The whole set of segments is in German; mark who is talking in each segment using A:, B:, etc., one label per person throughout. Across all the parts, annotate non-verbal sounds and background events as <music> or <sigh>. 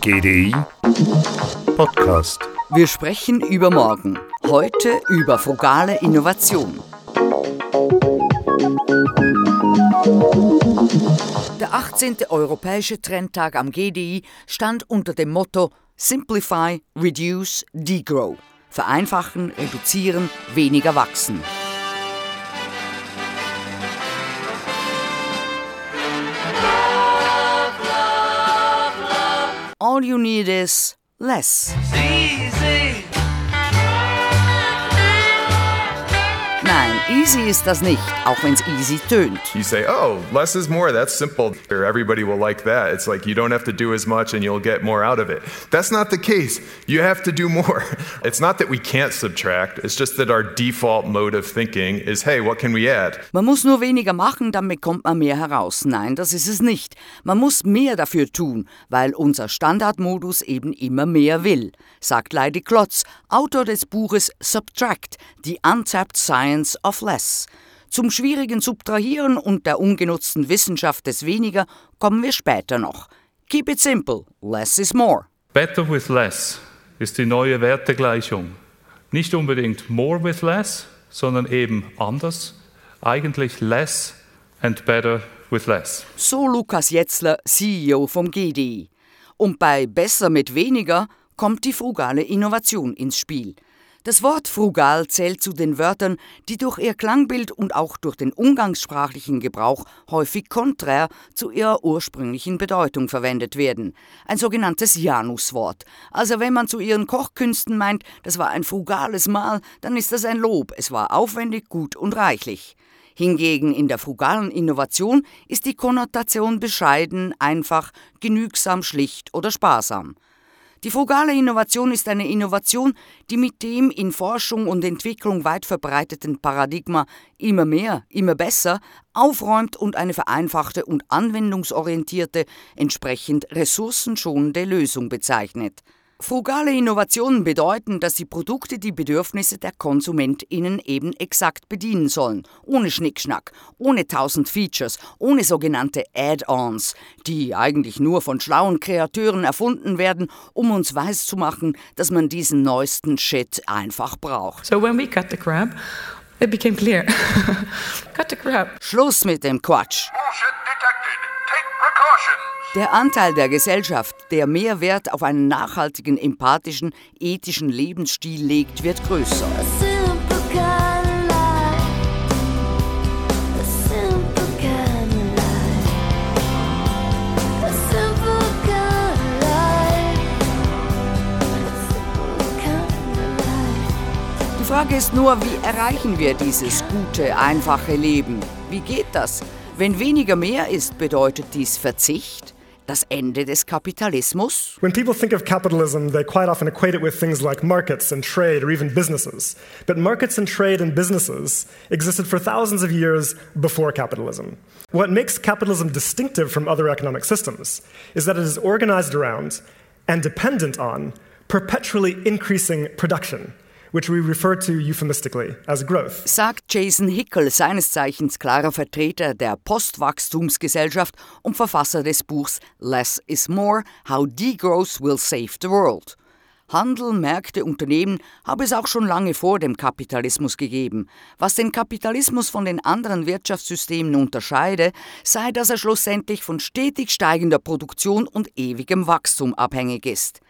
A: GDI Podcast.
B: Wir sprechen über morgen. Heute über frugale Innovation. Der 18. Europäische Trendtag am GDI stand unter dem Motto Simplify, Reduce, Degrow. Vereinfachen, reduzieren, weniger wachsen. All you need is less. Nein, easy ist das nicht, auch wenn es easy tönt.
C: You say, oh, less is more, that's simple. Or everybody will like that. It's like you don't have to do as much and you'll get more out of it. That's not the case. You have to do more. <laughs> It's not that we can't subtract, it's just that our default mode of thinking is, hey, what can we add?
B: Man muss nur weniger machen, dann bekommt man mehr heraus. Nein, das ist es nicht. Man muss mehr dafür tun, weil unser Standardmodus eben immer mehr will, sagt Leidi Klotz, Autor des Buches Subtract, The Untapped Science of Less. Zum schwierigen Subtrahieren und der ungenutzten Wissenschaft des Weniger kommen wir später noch. Keep it simple, less is more.
D: Better with less ist die neue Wertegleichung. Nicht unbedingt more with less, sondern eben anders. Eigentlich less and better with less.
B: So Lukas Jetzler, CEO vom GDI. Und bei besser mit weniger kommt die frugale Innovation ins Spiel. Das Wort frugal zählt zu den Wörtern, die durch ihr Klangbild und auch durch den umgangssprachlichen Gebrauch häufig konträr zu ihrer ursprünglichen Bedeutung verwendet werden. Ein sogenanntes Januswort. Also wenn man zu ihren Kochkünsten meint, das war ein frugales Mahl, dann ist das ein Lob. Es war aufwendig, gut und reichlich. Hingegen in der frugalen Innovation ist die Konnotation bescheiden, einfach, genügsam, schlicht oder sparsam. Die frugale Innovation ist eine Innovation, die mit dem in Forschung und Entwicklung weit verbreiteten Paradigma immer mehr, immer besser aufräumt und eine vereinfachte und anwendungsorientierte, entsprechend ressourcenschonende Lösung bezeichnet. Frugale Innovationen bedeuten, dass die Produkte die Bedürfnisse der KonsumentInnen eben exakt bedienen sollen. Ohne Schnickschnack, ohne tausend Features, ohne sogenannte Add-ons, die eigentlich nur von schlauen Kreateuren erfunden werden, um uns weiszumachen, dass man diesen neuesten Shit einfach braucht.
E: So when we cut the crap, it became clear. <laughs> cut the crap.
B: Schluss mit dem Quatsch.
F: Precautions.
B: Der Anteil der Gesellschaft, der mehr Wert auf einen nachhaltigen, empathischen, ethischen Lebensstil legt, wird größer. Die Frage ist nur, wie erreichen wir dieses gute, einfache Leben? Wie geht das? Wenn weniger mehr ist, bedeutet dies Verzicht? Das Ende des Kapitalismus?
G: When people think of capitalism, they quite often equate it with things like markets and trade or even businesses. But markets and trade and businesses existed for thousands of years before capitalism. What makes capitalism distinctive from other economic systems is that it is organized around and dependent on perpetually increasing production, which we refer to euphemistically as growth.
B: Sagt Jason Hickel, seines Zeichens klarer Vertreter der Postwachstumsgesellschaft und Verfasser des Buchs Less is More: How Degrowth Will Save the World. Handel, Märkte, Unternehmen habe es auch schon lange vor dem Kapitalismus gegeben. Was den Kapitalismus von den anderen Wirtschaftssystemen unterscheide, sei, dass er schlussendlich von stetig steigender Produktion und ewigem Wachstum abhängig ist.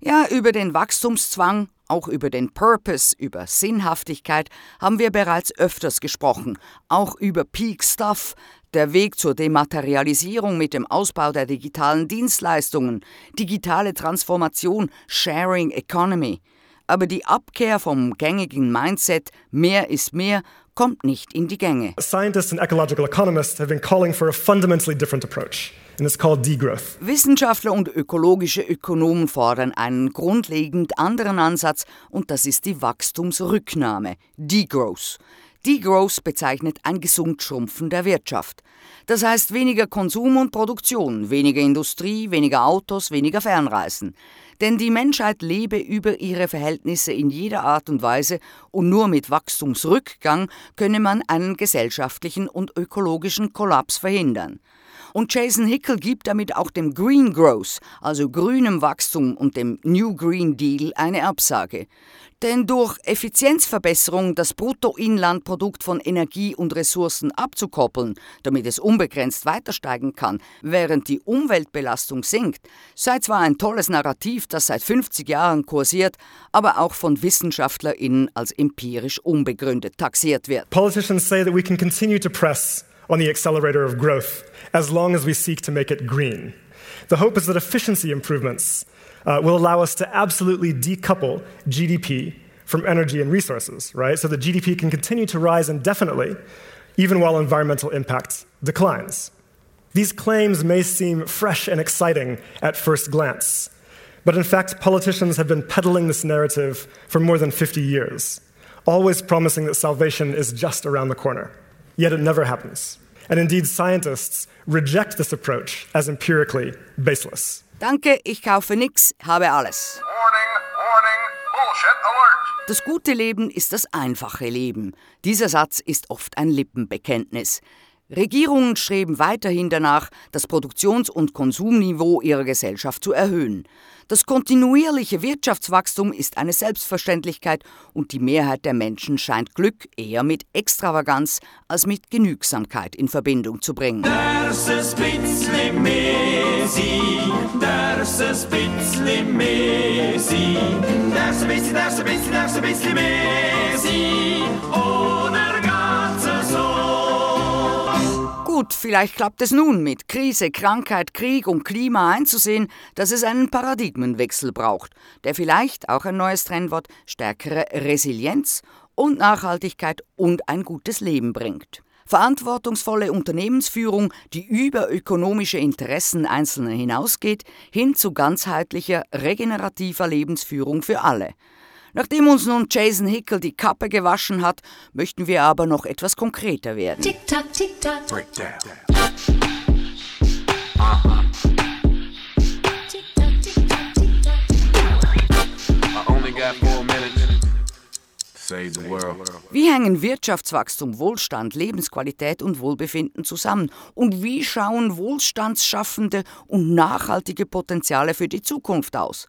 B: Ja, über den Wachstumszwang, auch über den Purpose, über Sinnhaftigkeit haben wir bereits öfters gesprochen, auch über Peak Stuff, der Weg zur Dematerialisierung mit dem Ausbau der digitalen Dienstleistungen, digitale Transformation, Sharing Economy. Aber die Abkehr vom gängigen Mindset mehr ist mehr kommt nicht in die Gänge.
G: Scientists and ecological economists have been calling for a fundamentally different approach,
B: Wissenschaftler und ökologische Ökonomen fordern einen grundlegend anderen Ansatz und das ist die Wachstumsrücknahme, Degrowth. Degrowth bezeichnet ein Gesundschrumpfen der Wirtschaft. Das heißt weniger Konsum und Produktion, weniger Industrie, weniger Autos, weniger Fernreisen. Denn die Menschheit lebe über ihre Verhältnisse in jeder Art und Weise und nur mit Wachstumsrückgang könne man einen gesellschaftlichen und ökologischen Kollaps verhindern. Und Jason Hickel gibt damit auch dem Green Growth, also grünem Wachstum und dem New Green Deal eine Absage. Denn durch Effizienzverbesserung das Bruttoinlandprodukt von Energie und Ressourcen abzukoppeln, damit es unbegrenzt weiter steigen kann, während die Umweltbelastung sinkt, sei zwar ein tolles Narrativ, das seit 50 Jahren kursiert, aber auch von WissenschaftlerInnen als empirisch unbegründet taxiert wird.
G: Politicians say that we can continue to press on the accelerator of growth as long as we seek to make it green. The hope is that efficiency improvements uh, will allow us to absolutely decouple GDP from energy and resources, right? So that GDP can continue to rise indefinitely, even while environmental impact declines. These claims may seem fresh and exciting at first glance, but in fact, politicians have been peddling this narrative for more than 50 years, always promising that salvation is just around the corner. Yet it never happens. And indeed, scientists reject this approach as empirically baseless.
B: Danke, ich kaufe nix, habe alles.
F: Warning, warning, bullshit alert.
B: Das gute Leben ist das einfache Leben. Dieser Satz ist oft ein Lippenbekenntnis. Regierungen streben weiterhin danach, das Produktions- und Konsumniveau ihrer Gesellschaft zu erhöhen. Das kontinuierliche Wirtschaftswachstum ist eine Selbstverständlichkeit und die Mehrheit der Menschen scheint Glück eher mit Extravaganz als mit Genügsamkeit in Verbindung zu bringen.
H: Sein, oder
B: Gut, vielleicht klappt es nun mit Krise, Krankheit, Krieg und Klima einzusehen, dass es einen Paradigmenwechsel braucht, der vielleicht auch ein neues Trendwort stärkere Resilienz und Nachhaltigkeit und ein gutes Leben bringt. Verantwortungsvolle Unternehmensführung, die über ökonomische Interessen Einzelner hinausgeht, hin zu ganzheitlicher, regenerativer Lebensführung für alle. Nachdem uns nun Jason Hickel die Kappe gewaschen hat, möchten wir aber noch etwas konkreter werden.
I: Tick tock, tick tock.
F: Breakdown.
I: Tick tock, tick tock, tick tock.
F: I only got four minutes. Save the world.
B: Wie hängen Wirtschaftswachstum, Wohlstand, Lebensqualität und Wohlbefinden zusammen? Und wie schauen wohlstandsschaffende und nachhaltige Potenziale für die Zukunft aus?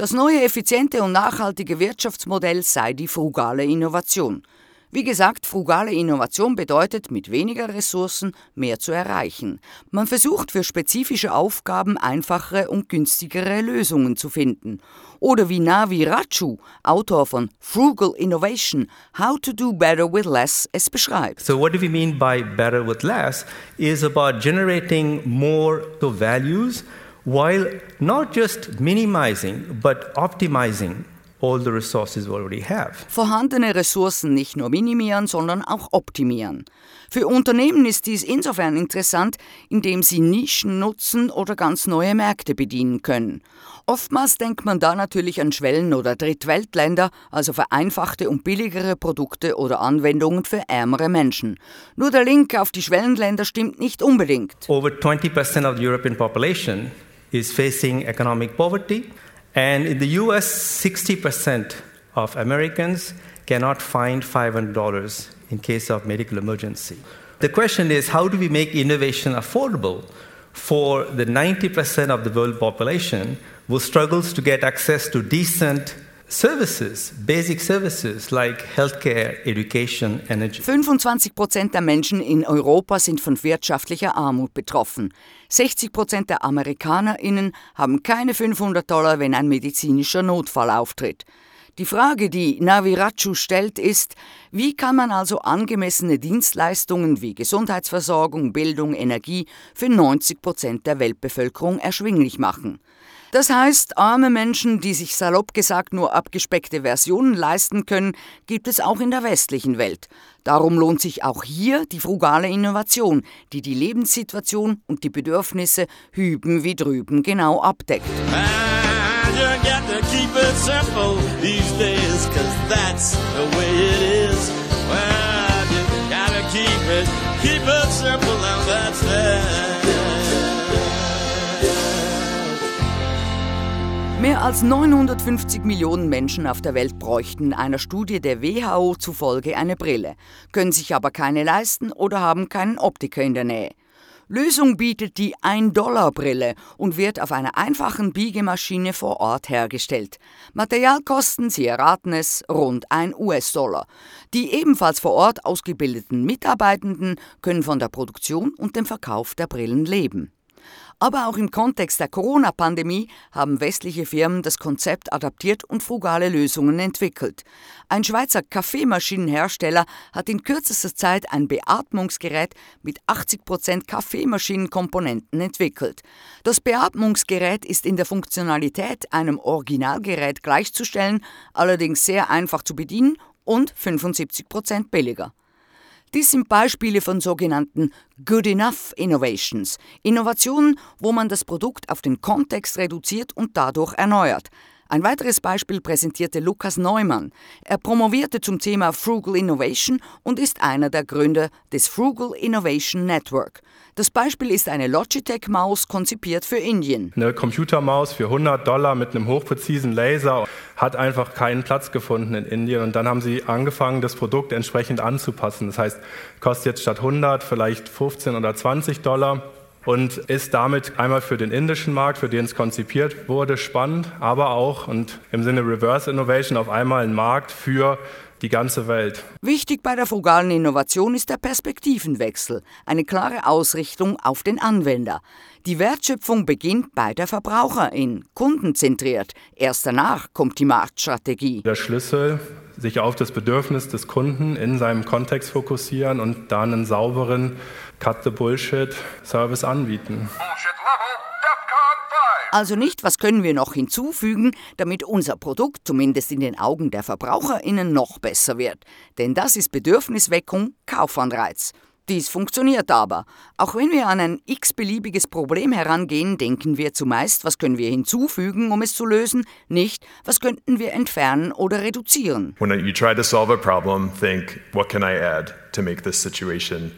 B: Das neue effiziente und nachhaltige Wirtschaftsmodell sei die frugale Innovation. Wie gesagt, frugale Innovation bedeutet, mit weniger Ressourcen mehr zu erreichen. Man versucht für spezifische Aufgaben einfachere und günstigere Lösungen zu finden. Oder wie Navi Rachu, Autor von Frugal Innovation, How to Do Better with Less, es beschreibt.
J: So, what do we mean by better with less? Is about generating more to values while not just minimizing but optimizing all the resources we already have.
B: Vorhandene Ressourcen nicht nur minimieren, sondern auch optimieren. Für Unternehmen ist dies insofern interessant, indem sie Nischen nutzen oder ganz neue Märkte bedienen können. Oftmals denkt man da natürlich an Schwellen- oder Drittweltländer, also vereinfachte und billigere Produkte oder Anwendungen für ärmere Menschen. Nur der Link auf die Schwellenländer stimmt nicht unbedingt.
J: Over 20% of the European population is facing economic poverty, and in the US, 60% of Americans cannot find $500 in case of medical emergency. The question is how do we make innovation affordable for the 90% of the world population who struggles to get access to decent services, basic services like healthcare, education, energy?
B: 25 Prozent der Menschen in Europa sind von wirtschaftlicher Armut betroffen. 60 Prozent der AmerikanerInnen haben keine 500 Dollar, wenn ein medizinischer Notfall auftritt. Die Frage, die Navirachu stellt, ist, wie kann man also angemessene Dienstleistungen wie Gesundheitsversorgung, Bildung, Energie für 90 Prozent der Weltbevölkerung erschwinglich machen? Das heißt, arme Menschen, die sich salopp gesagt nur abgespeckte Versionen leisten können, gibt es auch in der westlichen Welt. Darum lohnt sich auch hier die frugale Innovation, die die Lebenssituation und die Bedürfnisse hüben wie drüben genau abdeckt.
H: And keep it simple cause that's it
B: Mehr als 950 Millionen Menschen auf der Welt bräuchten einer Studie der WHO zufolge eine Brille, können sich aber keine leisten oder haben keinen Optiker in der Nähe. Lösung bietet die 1-Dollar-Brille und wird auf einer einfachen Biegemaschine vor Ort hergestellt. Materialkosten, Sie erraten es, rund 1 US-Dollar. Die ebenfalls vor Ort ausgebildeten Mitarbeitenden können von der Produktion und dem Verkauf der Brillen leben. Aber auch im Kontext der Corona-Pandemie haben westliche Firmen das Konzept adaptiert und frugale Lösungen entwickelt. Ein Schweizer Kaffeemaschinenhersteller hat in kürzester Zeit ein Beatmungsgerät mit 80% Kaffeemaschinenkomponenten entwickelt. Das Beatmungsgerät ist in der Funktionalität einem Originalgerät gleichzustellen, allerdings sehr einfach zu bedienen und 75% billiger. Dies sind Beispiele von sogenannten Good Enough Innovations, Innovationen, wo man das Produkt auf den Kontext reduziert und dadurch erneuert. Ein weiteres Beispiel präsentierte Lukas Neumann. Er promovierte zum Thema Frugal Innovation und ist einer der Gründer des Frugal Innovation Network. Das Beispiel ist eine Logitech-Maus konzipiert für Indien.
K: Eine Computermaus für 100 Dollar mit einem hochpräzisen Laser hat einfach keinen Platz gefunden in Indien. Und dann haben sie angefangen, das Produkt entsprechend anzupassen. Das heißt, kostet jetzt statt 100 vielleicht 15 oder 20 Dollar und ist damit einmal für den indischen Markt, für den es konzipiert wurde, spannend, aber auch und im Sinne Reverse Innovation auf einmal ein Markt für die ganze Welt.
B: Wichtig bei der frugalen Innovation ist der Perspektivenwechsel, eine klare Ausrichtung auf den Anwender. Die Wertschöpfung beginnt bei der Verbraucherin, kundenzentriert. Erst danach kommt die Marktstrategie.
K: Der Schlüssel, sich auf das Bedürfnis des Kunden in seinem Kontext fokussieren und dann einen sauberen Cut the Bullshit Service anbieten.
B: Also nicht, was können wir noch hinzufügen, damit unser Produkt zumindest in den Augen der Verbraucherinnen noch besser wird. Denn das ist Bedürfnisweckung, Kaufanreiz. Dies funktioniert aber. Auch wenn wir an ein x-beliebiges Problem herangehen, denken wir zumeist, was können wir hinzufügen, um es zu lösen, nicht, was könnten wir entfernen oder reduzieren.
C: When you try to solve a problem, think, what can I add to make this situation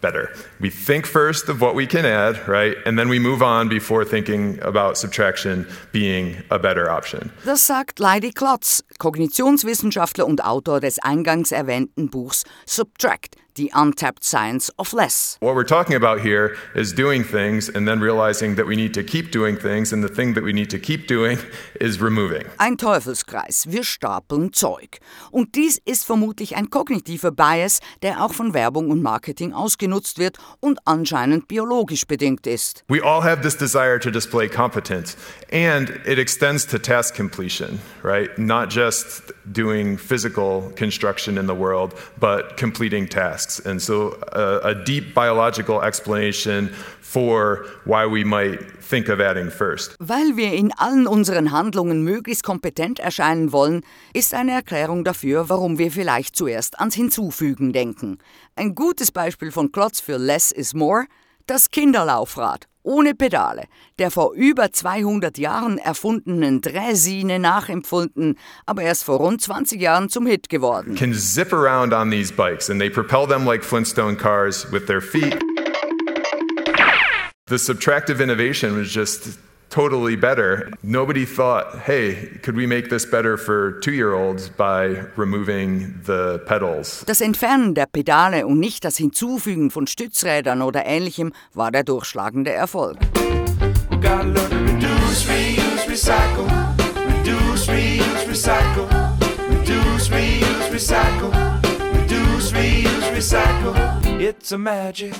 C: better. We think first of what we can add, right? And then we move on before thinking about subtraction being a better option.
B: Das sagt Leidy Klotz, Kognitionswissenschaftler und Autor des eingangs erwähnten Buchs Subtract, The Untapped Science of Less.
C: What we're talking about here is doing things and then realizing that we need to keep doing things, and the thing that we need to keep doing <laughs> is removing.
B: Ein Teufelskreis, wir stapeln Zeug. Und dies ist vermutlich ein kognitiver Bias, der auch von Werbung und Marketing ausgenutzt wird und anscheinend biologisch bedingt ist.
C: We all have this desire to display competence, and it extends to task completion, right? Not just doing physical construction in the world, but completing tasks. And so, uh, a deep biological explanation for why we might think of adding first.
B: Weil wir in allen unseren Handlungen möglichst kompetent erscheinen wollen, ist eine Erklärung dafür, warum wir vielleicht zuerst ans Hinzufügen denken. Ein gutes Beispiel von Klotz für Less is More, das Kinderlaufrad ohne Pedale, der vor über 200 Jahren erfundenen Dräsine nachempfunden, aber erst vor rund 20 Jahren zum Hit geworden.
C: Can zip around on these bikes and they propel them like Flintstone cars with their feet. The subtractive innovation was just totally better. Nobody thought, hey, could we make this better for two year olds by removing the pedals?
B: Das Entfernen der Pedale und nicht das Hinzufügen von Stützrädern oder ähnlichem war der durchschlagende Erfolg.
H: Reduce, reuse, recycle. Reduce, reuse, recycle. Reduce, reuse, recycle. Reduce, reuse, recycle. It's a magic.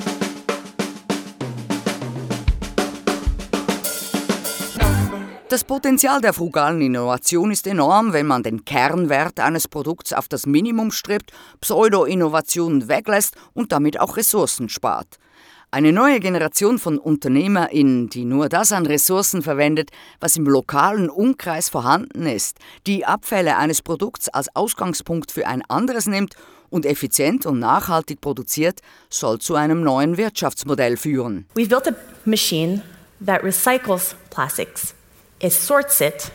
B: Das Potenzial der frugalen Innovation ist enorm, wenn man den Kernwert eines Produkts auf das Minimum strebt, Pseudo-Innovationen weglässt und damit auch Ressourcen spart. Eine neue Generation von UnternehmerInnen, die nur das an Ressourcen verwendet, was im lokalen Umkreis vorhanden ist, die Abfälle eines Produkts als Ausgangspunkt für ein anderes nimmt und effizient und nachhaltig produziert, soll zu einem neuen Wirtschaftsmodell führen.
L: We've built a machine that recycles plastics. It sorts it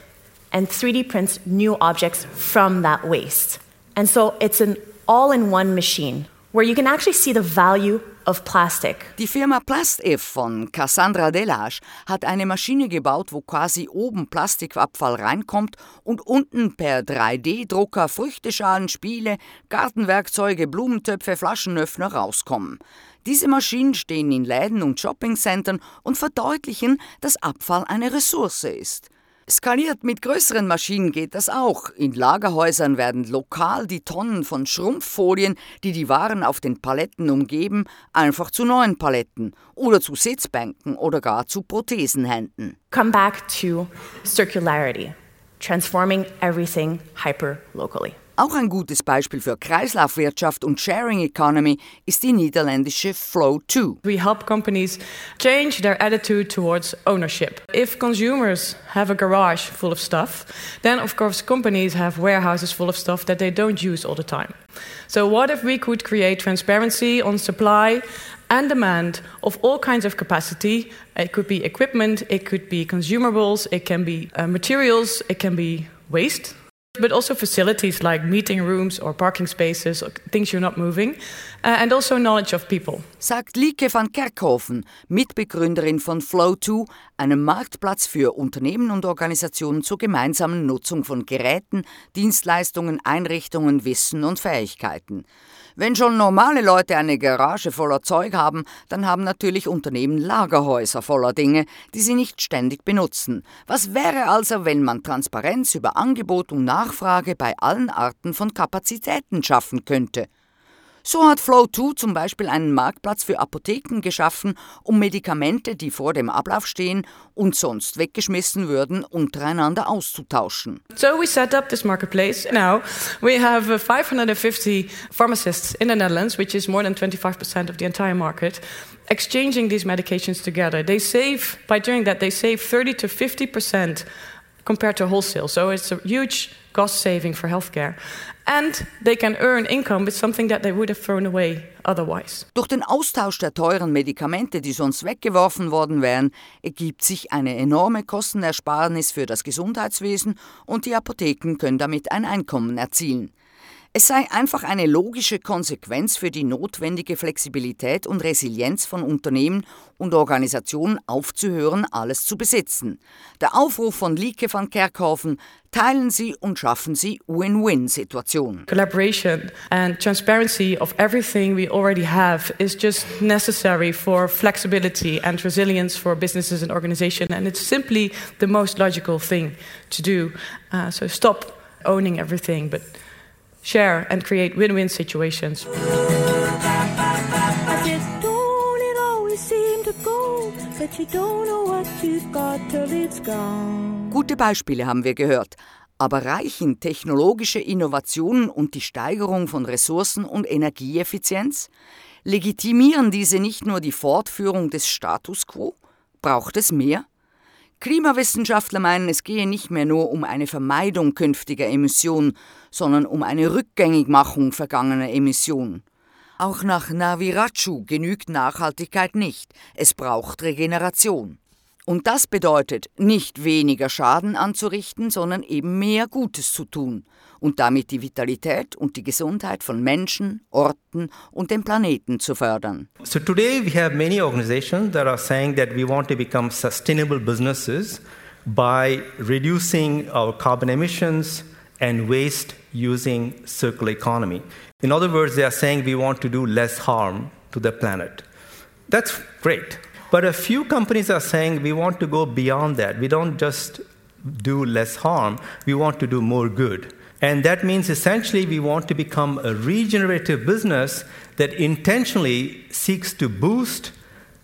L: and 3D prints new objects from that waste. And so it's an all in one machine where you can actually see the value of plastic.
B: Die Firma PlastIF von Cassandra Delage hat eine Maschine gebaut, wo quasi oben Plastikabfall reinkommt und unten per 3D-Drucker Früchteschalen, Spiele, Gartenwerkzeuge, Blumentöpfe, Flaschenöffner rauskommen. Diese Maschinen stehen in Läden und Shoppingcentern und verdeutlichen, dass Abfall eine Ressource ist. Skaliert mit größeren Maschinen geht das auch. In Lagerhäusern werden lokal die Tonnen von Schrumpffolien, die die Waren auf den Paletten umgeben, einfach zu neuen Paletten oder zu Sitzbänken oder gar zu Prothesenhänden.
L: Come back to circularity, transforming everything hyper locally.
B: Auch ein gutes Beispiel für Kreislaufwirtschaft und Sharing Economy ist die niederländische Flow2.
E: We help companies change their attitude towards ownership. If consumers have a garage full of stuff, then of course companies have warehouses full of stuff that they don't use all the time. So what if we could create transparency on supply and demand of all kinds of capacity. It could be equipment, it could be consumables, it can be uh, materials, it can be waste. But also facilities like meeting rooms or parking spaces, or things you're not moving, uh, and also knowledge of people.
B: Sagt Lieke van Kerkhoven, Mitbegründerin von Flow2, einem Marktplatz für Unternehmen und Organisationen zur gemeinsamen Nutzung von Geräten, Dienstleistungen, Einrichtungen, Wissen und Fähigkeiten. Wenn schon normale Leute eine Garage voller Zeug haben, dann haben natürlich Unternehmen Lagerhäuser voller Dinge, die sie nicht ständig benutzen. Was wäre also, wenn man Transparenz über Angebot und Nachfrage bei allen Arten von Kapazitäten schaffen könnte? So hat Flow2 zum Beispiel einen Marktplatz für Apotheken geschaffen, um Medikamente, die vor dem Ablauf stehen und sonst weggeschmissen würden, untereinander auszutauschen.
E: So we set up this marketplace. Now we have uh, 550 pharmacists in the Netherlands, which is more than 25% of the entire market, exchanging these medications together. They save, by doing that, they save 30 to 50% compared to wholesale. So it's a huge cost saving for healthcare. And they can earn income with something that they would have thrown away otherwise.
B: Durch den Austausch der teuren Medikamente, die sonst weggeworfen worden wären, ergibt sich eine enorme Kostenersparnis für das Gesundheitswesen und die Apotheken können damit ein Einkommen erzielen. Es sei einfach eine logische Konsequenz für die notwendige Flexibilität und Resilienz von Unternehmen und Organisationen aufzuhören, alles zu besitzen. Der Aufruf von Lieke van Kerkhoven, teilen Sie und schaffen Sie Win-Win-Situationen.
E: Collaboration and transparency of everything we already have is just necessary for flexibility and resilience for businesses and organizations, and it's simply the most logical thing to do. Uh, so stop owning everything, but share and create win win situations.
B: Gute Beispiele haben wir gehört. Aber reichen technologische Innovationen und die Steigerung von Ressourcen und Energieeffizienz? Legitimieren diese nicht nur die Fortführung des Status quo? Braucht es mehr? Klimawissenschaftler meinen, es gehe nicht mehr nur um eine Vermeidung künftiger Emissionen, sondern um eine Rückgängigmachung vergangener Emissionen. Auch nach Navirachu genügt Nachhaltigkeit nicht, es braucht Regeneration. Und das bedeutet, nicht weniger Schaden anzurichten, sondern eben mehr Gutes zu tun und damit die Vitalität und die Gesundheit von Menschen, Orten und dem Planeten zu fördern.
J: So today we have many organizations that are saying that we want to become sustainable businesses by reducing our carbon emissions and waste using circular economy. In other words, they are saying we want to do less harm to the planet. That's great. But a few companies are saying we want to go beyond that. We don't just do less harm, we want to do more good. And that means essentially we want to become a regenerative business that intentionally seeks to boost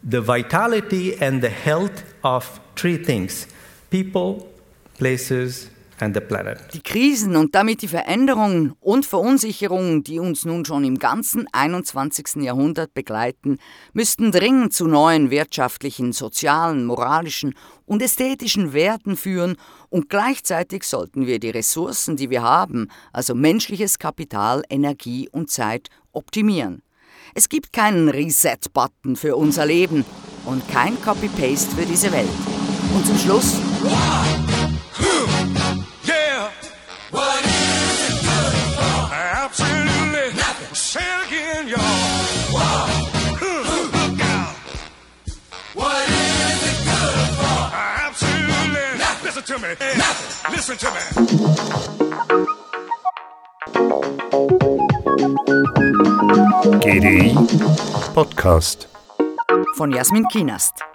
J: the vitality and the health of three things people, places, and the planet.
B: Die Krisen und damit die Veränderungen und Verunsicherungen, die uns nun schon im ganzen 21. Jahrhundert begleiten, müssten dringend zu neuen wirtschaftlichen, sozialen, moralischen und ästhetischen Werten führen und gleichzeitig sollten wir die Ressourcen, die wir haben, also menschliches Kapital, Energie und Zeit, optimieren. Es gibt keinen Reset-Button für unser Leben und kein Copy-Paste für diese Welt. Und zum Schluss.
M: To me. Nothing. Listen to me.
A: GDI Podcast.
B: Von Jasmin Kienast.